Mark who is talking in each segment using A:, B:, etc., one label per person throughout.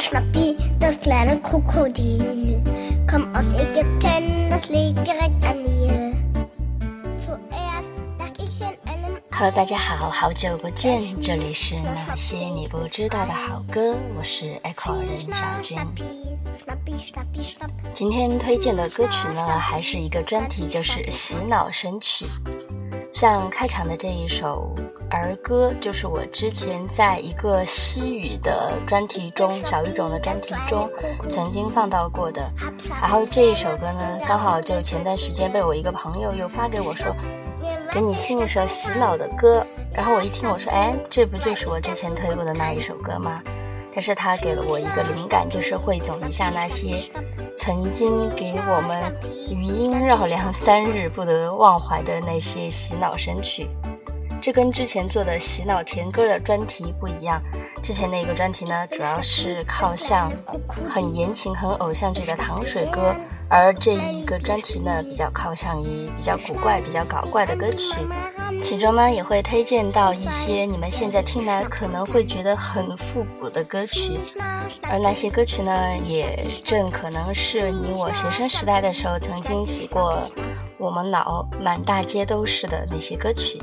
A: Schnappi, das kleine Krokodil. Komm aus Ägypten, das liegt direkt an Nil. Zuerst lag ich in einem
B: Hello，大家好，好久不见，这里是那些你不知道的好歌，我是 Echo 任小军。今天推荐的歌曲呢，还是一个专题，就是洗脑神曲。像开场的这一首儿歌，就是我之前在一个西语的专题中，小语种的专题中曾经放到过的。然后这一首歌呢，刚好就前段时间被我一个朋友又发给我说，给你听一首洗脑的歌。然后我一听，我说，哎，这不就是我之前推过的那一首歌吗？但是他给了我一个灵感，就是汇总一下那些曾经给我们余音绕梁三日不得忘怀的那些洗脑神曲。这跟之前做的洗脑甜歌的专题不一样。之前那个专题呢，主要是靠向很言情、很偶像剧的糖水歌，而这一个专题呢，比较靠向于比较古怪、比较搞怪的歌曲。其中呢，也会推荐到一些你们现在听来可能会觉得很复古的歌曲，而那些歌曲呢，也正可能是你我学生时代的时候曾经洗过我们脑满大街都是的那些歌曲。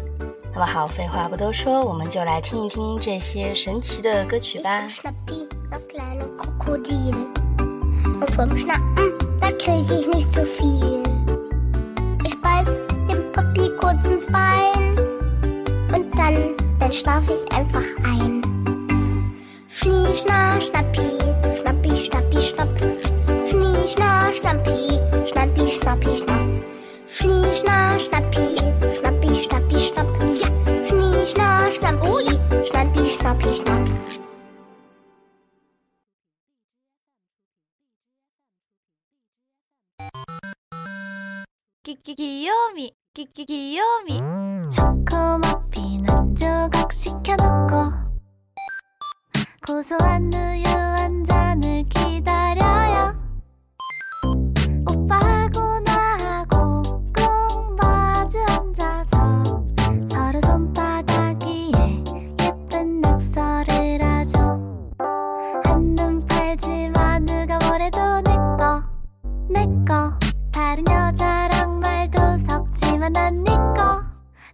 B: 那么好，废话不多说，我们就来听一听这些神奇的歌曲吧。
A: Schnappi, das kleine Krokodil. Und vom Schnappen,
C: 끼끼 귀요미 끼끼 귀요미. 음.
D: 초코머핀 한 조각 시켜놓고 고소한 우유 한 잔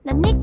D: 난 니꺼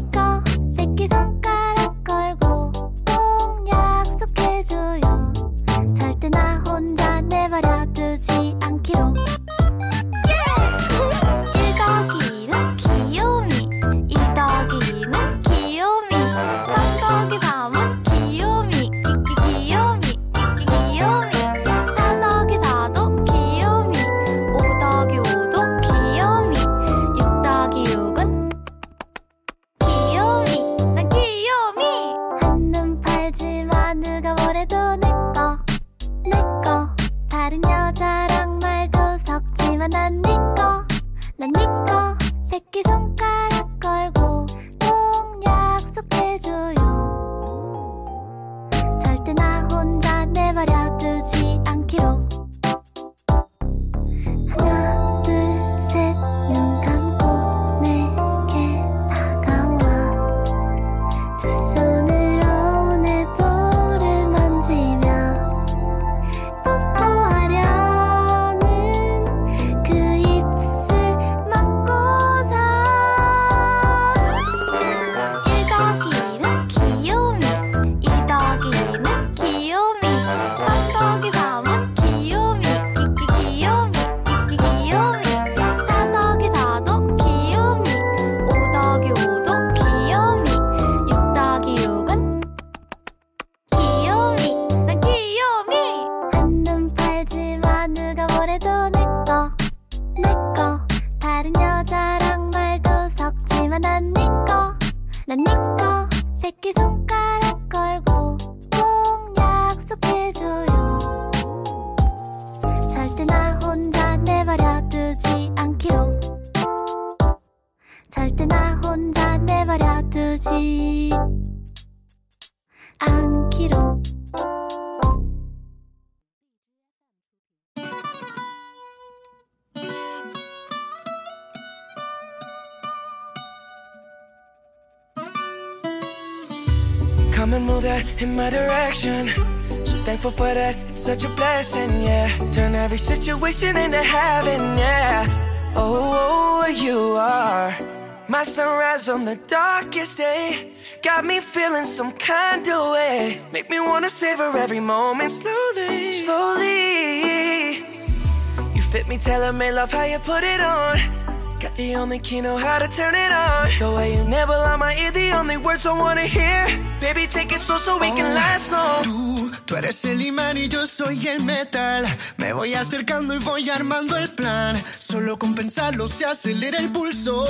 E: for that. It's such a blessing, yeah. Turn every situation into heaven, yeah. Oh, oh, oh, you are my sunrise on the darkest day. Got me feeling some kind of way. Make me wanna savor every moment slowly, slowly. You fit me, tell me, love how you put it on. Got the only key, know how to turn it on. The way you nibble on my ear, the only words I wanna hear. Baby, take it slow so we oh, can last long.
F: Dude. Tú eres el imán y yo soy el metal. Me voy acercando y voy armando el plan. Solo con pensarlo se acelera el pulso.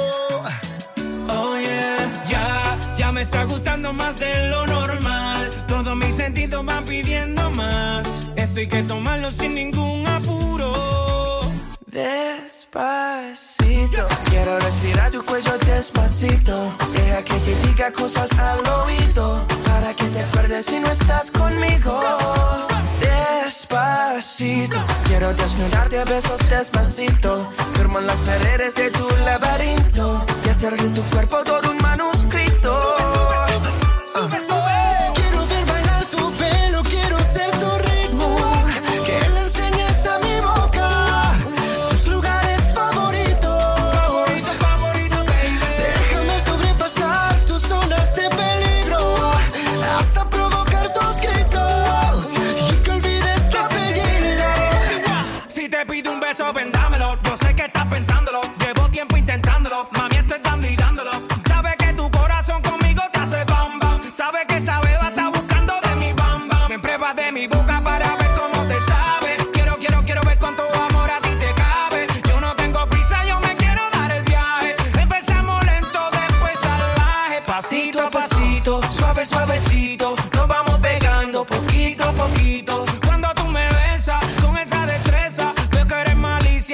E: Oh yeah,
G: ya, ya me está gustando más de lo normal. Todos mis sentidos van pidiendo más. Esto hay que tomarlo sin ningún apuro.
E: Despacito, quiero respirar tu cuello despacito. Deja que te diga cosas al oído para que te acuerdes si no estás conmigo. Despacito, quiero desnudarte a besos despacito. Firmo en las paredes de tu laberinto y hacer de tu cuerpo todo un manuscrito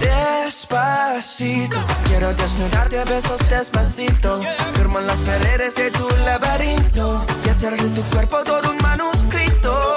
E: Despacito, quiero desnudarte a besos despacito. Firmo las paredes de tu laberinto y hacer de tu cuerpo todo un manuscrito.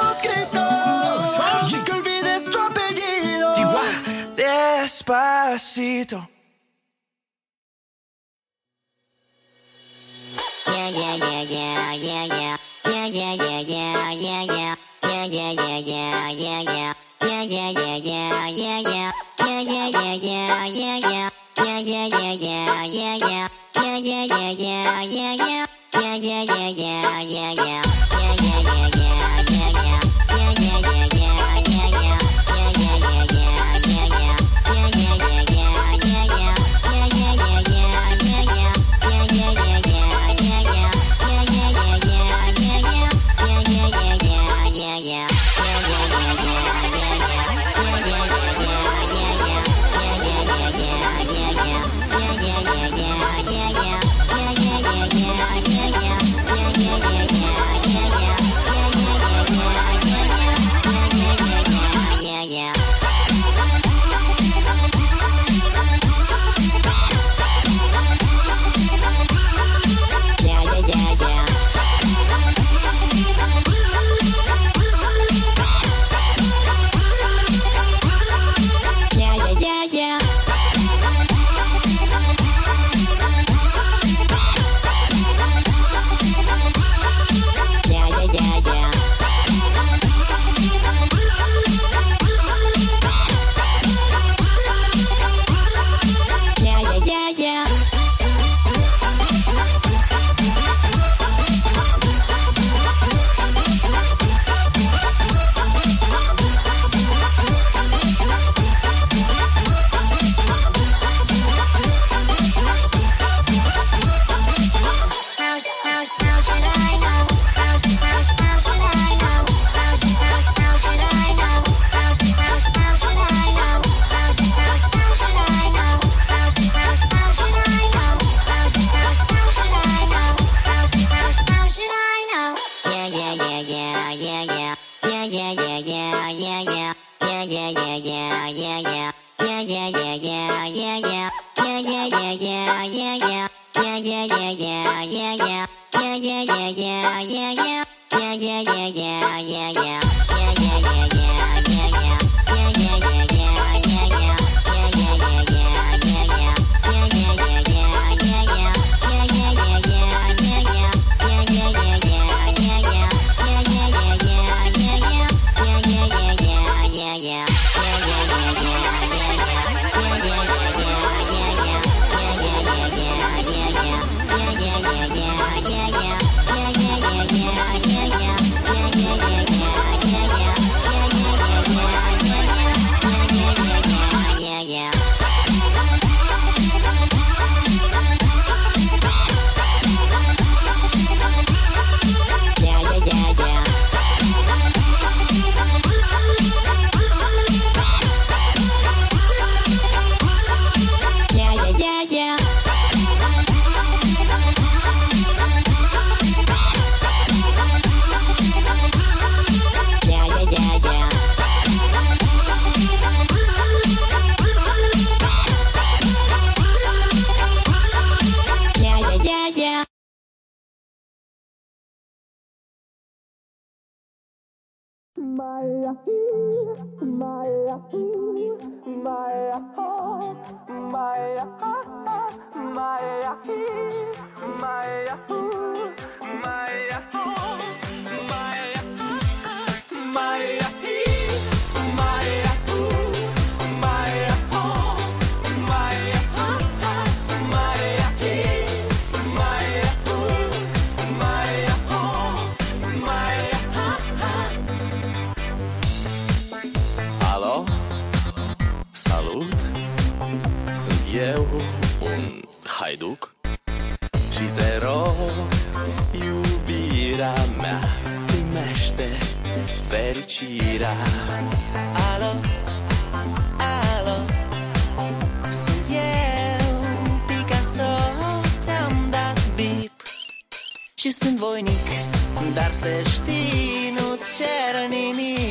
E: despacito.
H: Yeah, yeah, yeah, yeah, yeah, yeah. Yeah, yeah, yeah, yeah, yeah, yeah. Yeah, yeah, yeah, yeah, yeah, yeah. Yeah, yeah, yeah, yeah, yeah, yeah. Yeah, yeah, yeah, yeah, yeah, yeah. Yeah, yeah, yeah, yeah, yeah, yeah. Yeah, yeah, yeah, yeah, yeah, yeah. Yeah, yeah, yeah, yeah, yeah, yeah. Yeah, yeah, yeah, yeah. yeah, yeah, yeah. my my my oh, my oh, oh, my my
I: my my sunt voinic Dar să știi, nu-ți cer nimic.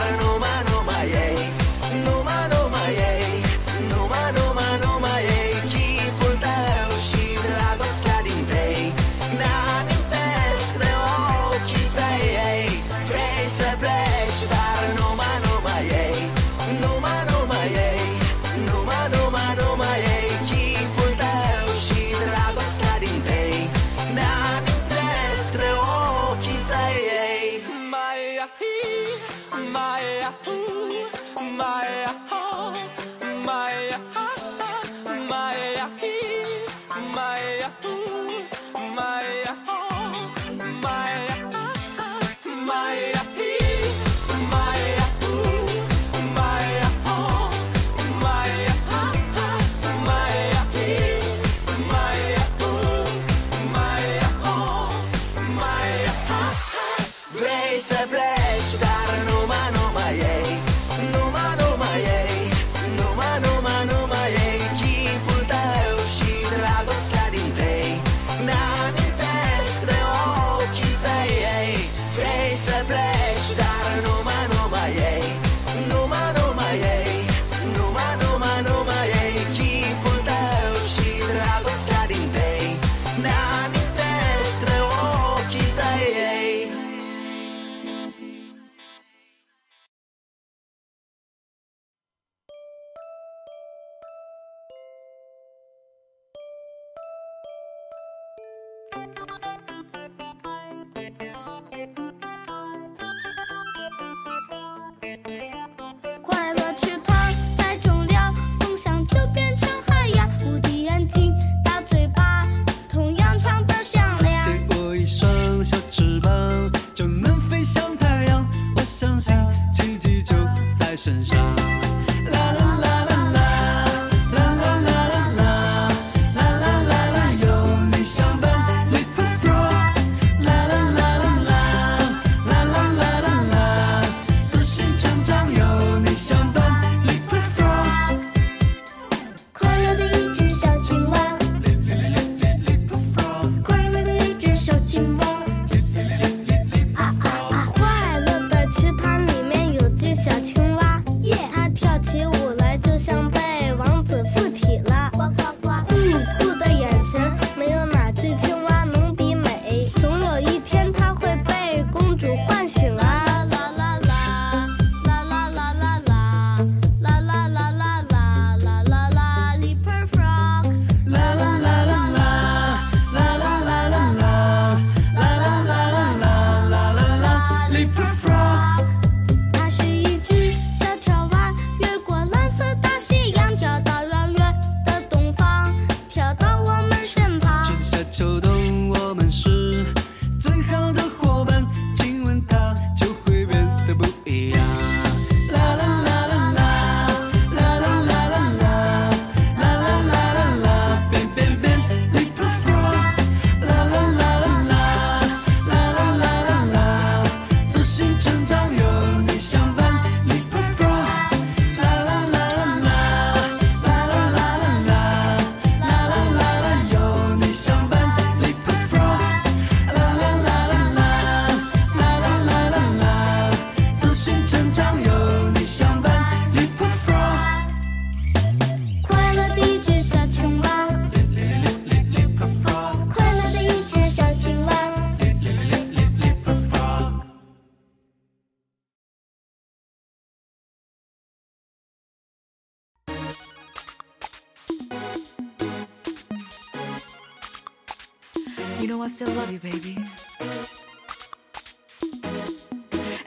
J: You know I still love you, baby.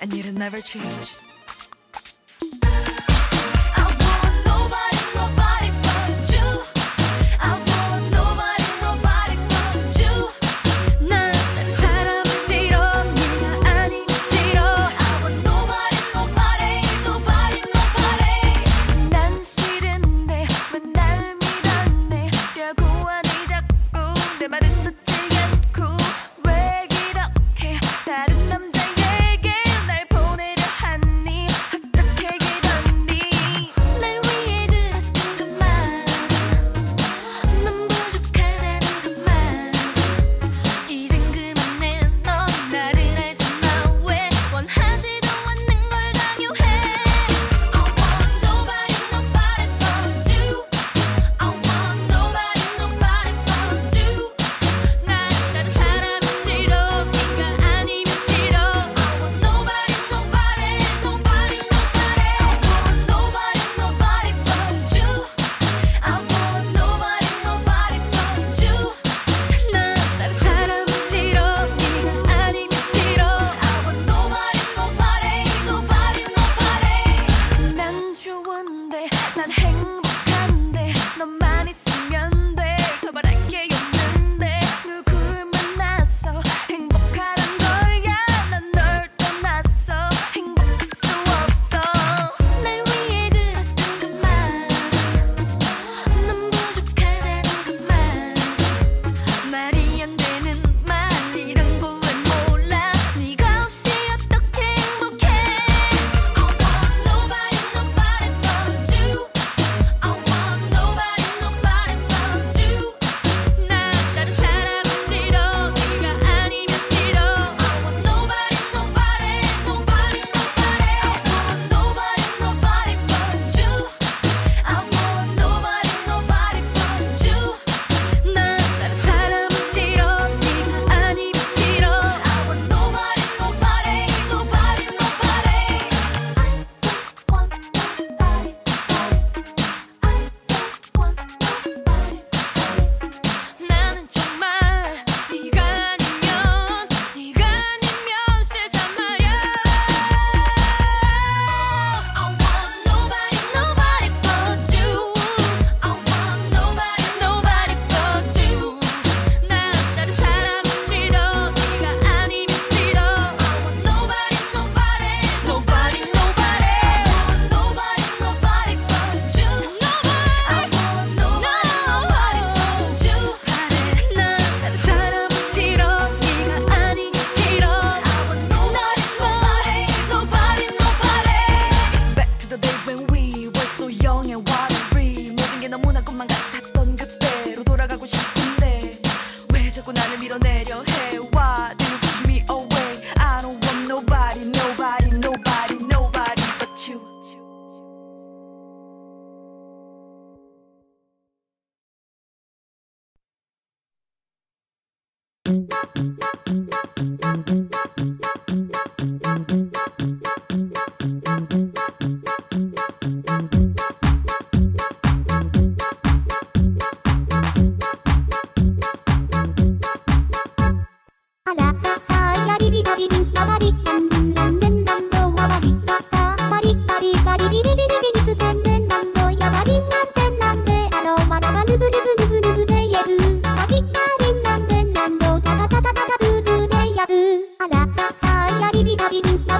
J: And you'll never change.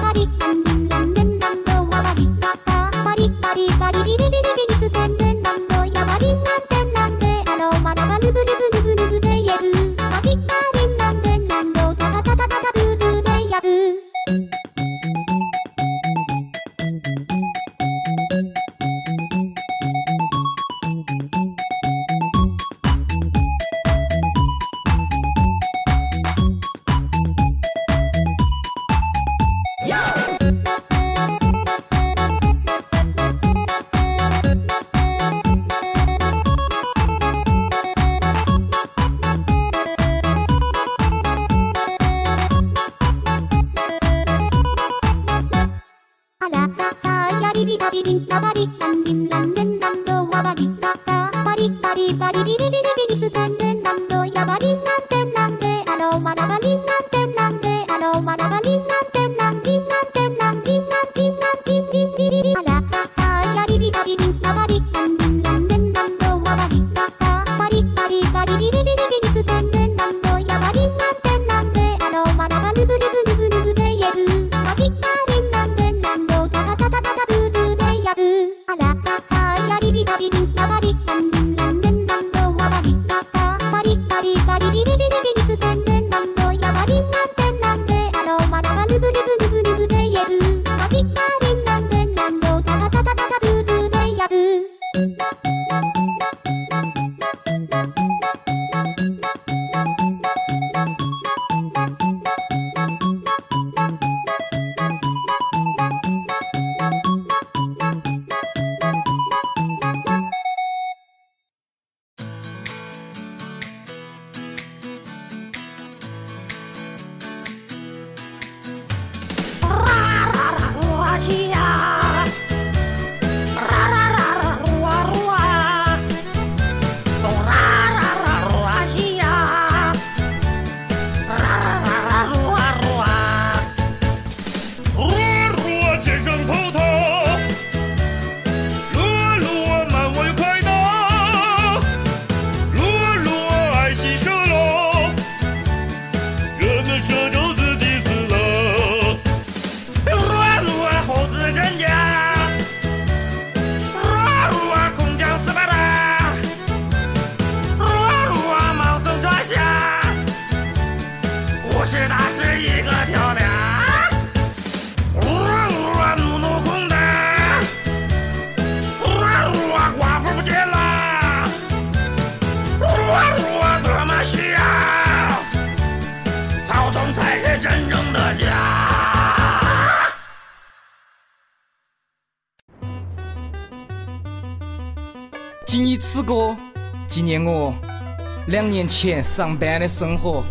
A: たり。ピンピンピリリあらささやりびたびんなわり
K: 听你此歌纪念我两年前上班的生活。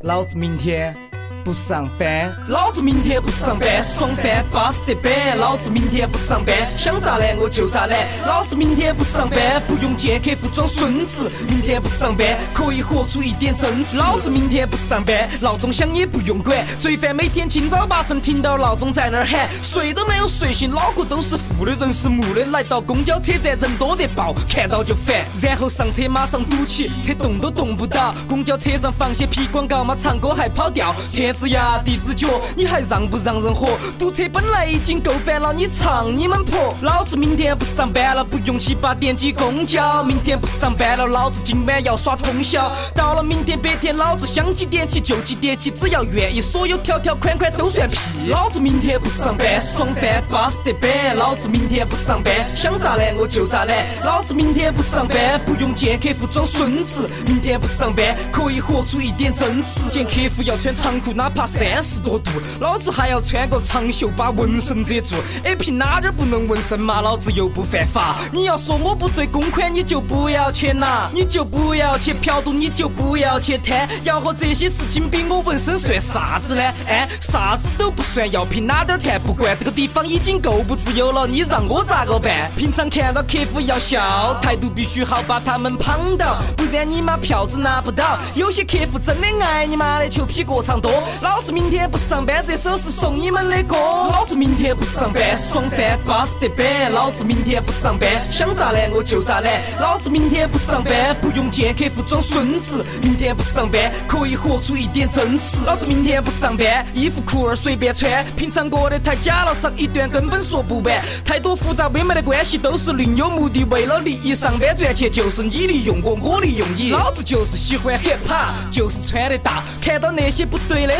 K: 老子明天不上班，老子明天不上班，爽翻巴适得板。老子明天不上班，想咋懒我就咋懒。老子明天不上班，不用见客户装孙子。明天不上班，可以活出一点真实。老子明天不上班，闹钟响也不用管。罪犯每天清早八晨听到闹钟在那儿喊，睡都没有睡醒，脑壳都是负的，人是木的。来到公交车站，人多得爆，看到就烦。然后上车马上堵起，车动都动不到。公交车上放些屁广告嘛，唱歌还跑调。天之涯，地子脚，你还让不让人活？堵车本来已经够烦了，你唱你们婆。老子明天不上班了，不用七八点挤公交。明天不上班了，老子今晚要耍通宵。到了明天白天，老子想几点起就几点起，只要愿意，所有条条款款都算屁。老子明天不上班，爽翻巴适得板。老子明天不上班，想咋懒我就咋懒。老子明天不上班，不用见客户装孙子。明天不上班，可以活出一点真实。见客户要穿长裤，哪怕三十多度，老子还要穿个长袖把纹身遮住。哎，凭哪点儿不能纹身嘛？老子又不犯法。你要说我不对公款，你就不要去拿，你就不要去嫖赌，你就不要去贪。要和这些事情比，我纹身算啥子呢？哎，啥子都不算，要凭哪点儿看不惯？这个地方已经够不自由了，你让我咋个办？平常看到客户要笑，态度必须好，把他们捧到，不然你妈票子拿不到。有些客户真的爱你妈的求批过长多，老子明天不上班，这首是送你们的歌。老子明天不上班，爽翻巴适得板。老子明天不上班，想咋懒我就咋懒。老子明天不上班，不用见客户装孙子。明天不上班，可以活出一点真实。老子明天不上班，衣服裤儿随便穿，平常过得太假了，上一段根本说不完。太多复杂微妙的关系都是另有目的，为了利益上班赚钱就是你利用我，我利用你。老子就是喜欢 hiphop，就是穿得大。看到那些不对的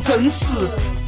K: 真实。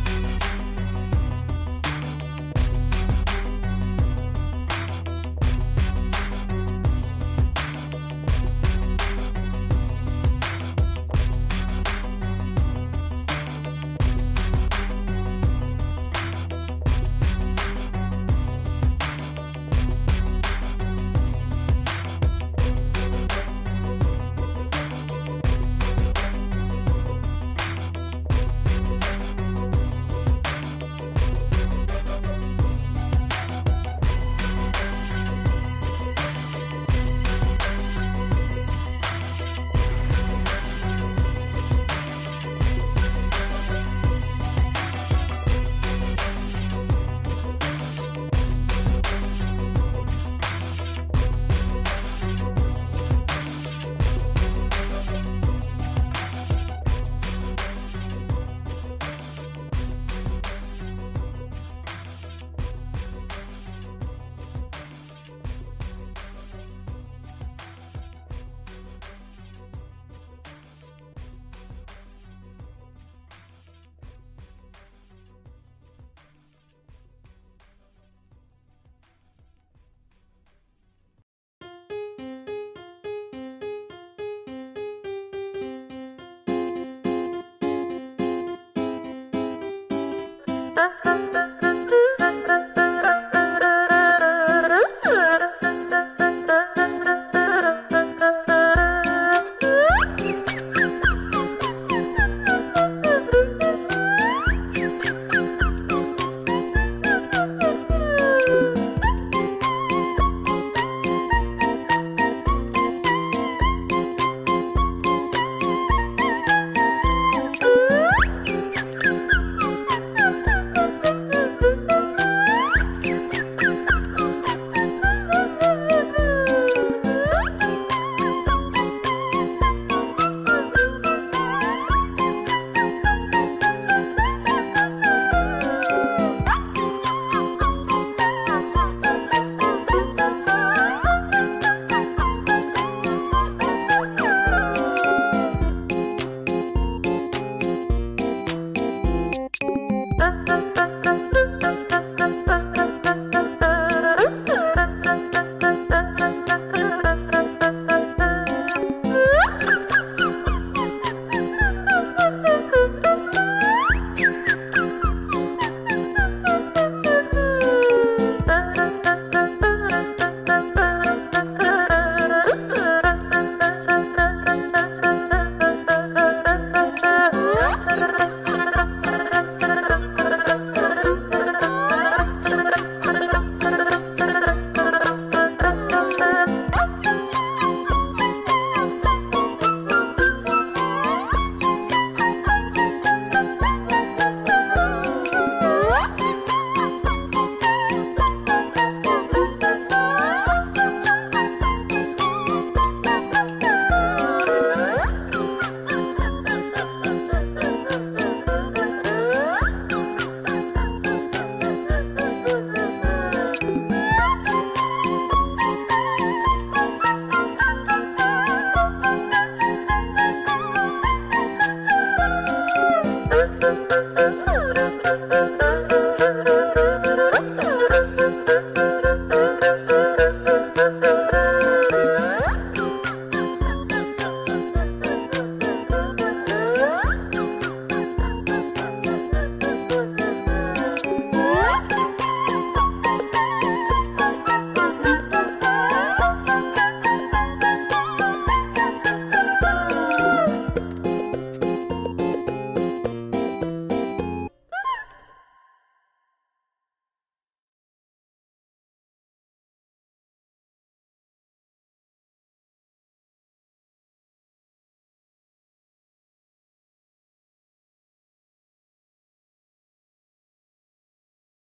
L: 啊。